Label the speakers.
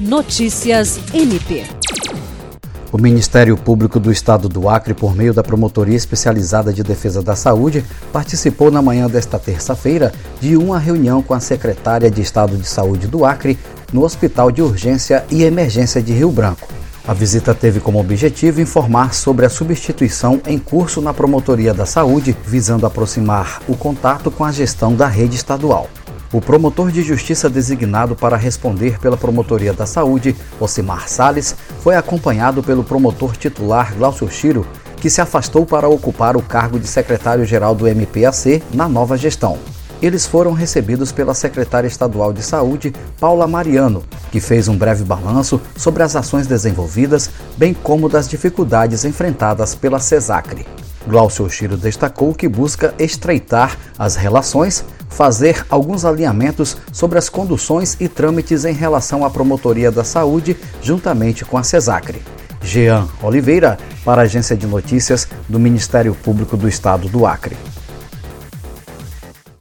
Speaker 1: Notícias MP.
Speaker 2: O Ministério Público do Estado do Acre, por meio da Promotoria Especializada de Defesa da Saúde, participou na manhã desta terça-feira de uma reunião com a secretária de Estado de Saúde do Acre no Hospital de Urgência e Emergência de Rio Branco. A visita teve como objetivo informar sobre a substituição em curso na Promotoria da Saúde, visando aproximar o contato com a gestão da rede estadual. O promotor de justiça designado para responder pela Promotoria da Saúde, Osimar Sales, foi acompanhado pelo promotor titular Glaucio Chiro, que se afastou para ocupar o cargo de secretário-geral do MPAC na nova gestão. Eles foram recebidos pela secretária estadual de Saúde, Paula Mariano, que fez um breve balanço sobre as ações desenvolvidas, bem como das dificuldades enfrentadas pela CESACRE. Glaucio Chiro destacou que busca estreitar as relações fazer alguns alinhamentos sobre as conduções e trâmites em relação à promotoria da saúde, juntamente com a CESACRE. Jean Oliveira, para a Agência de Notícias do Ministério Público do Estado do Acre.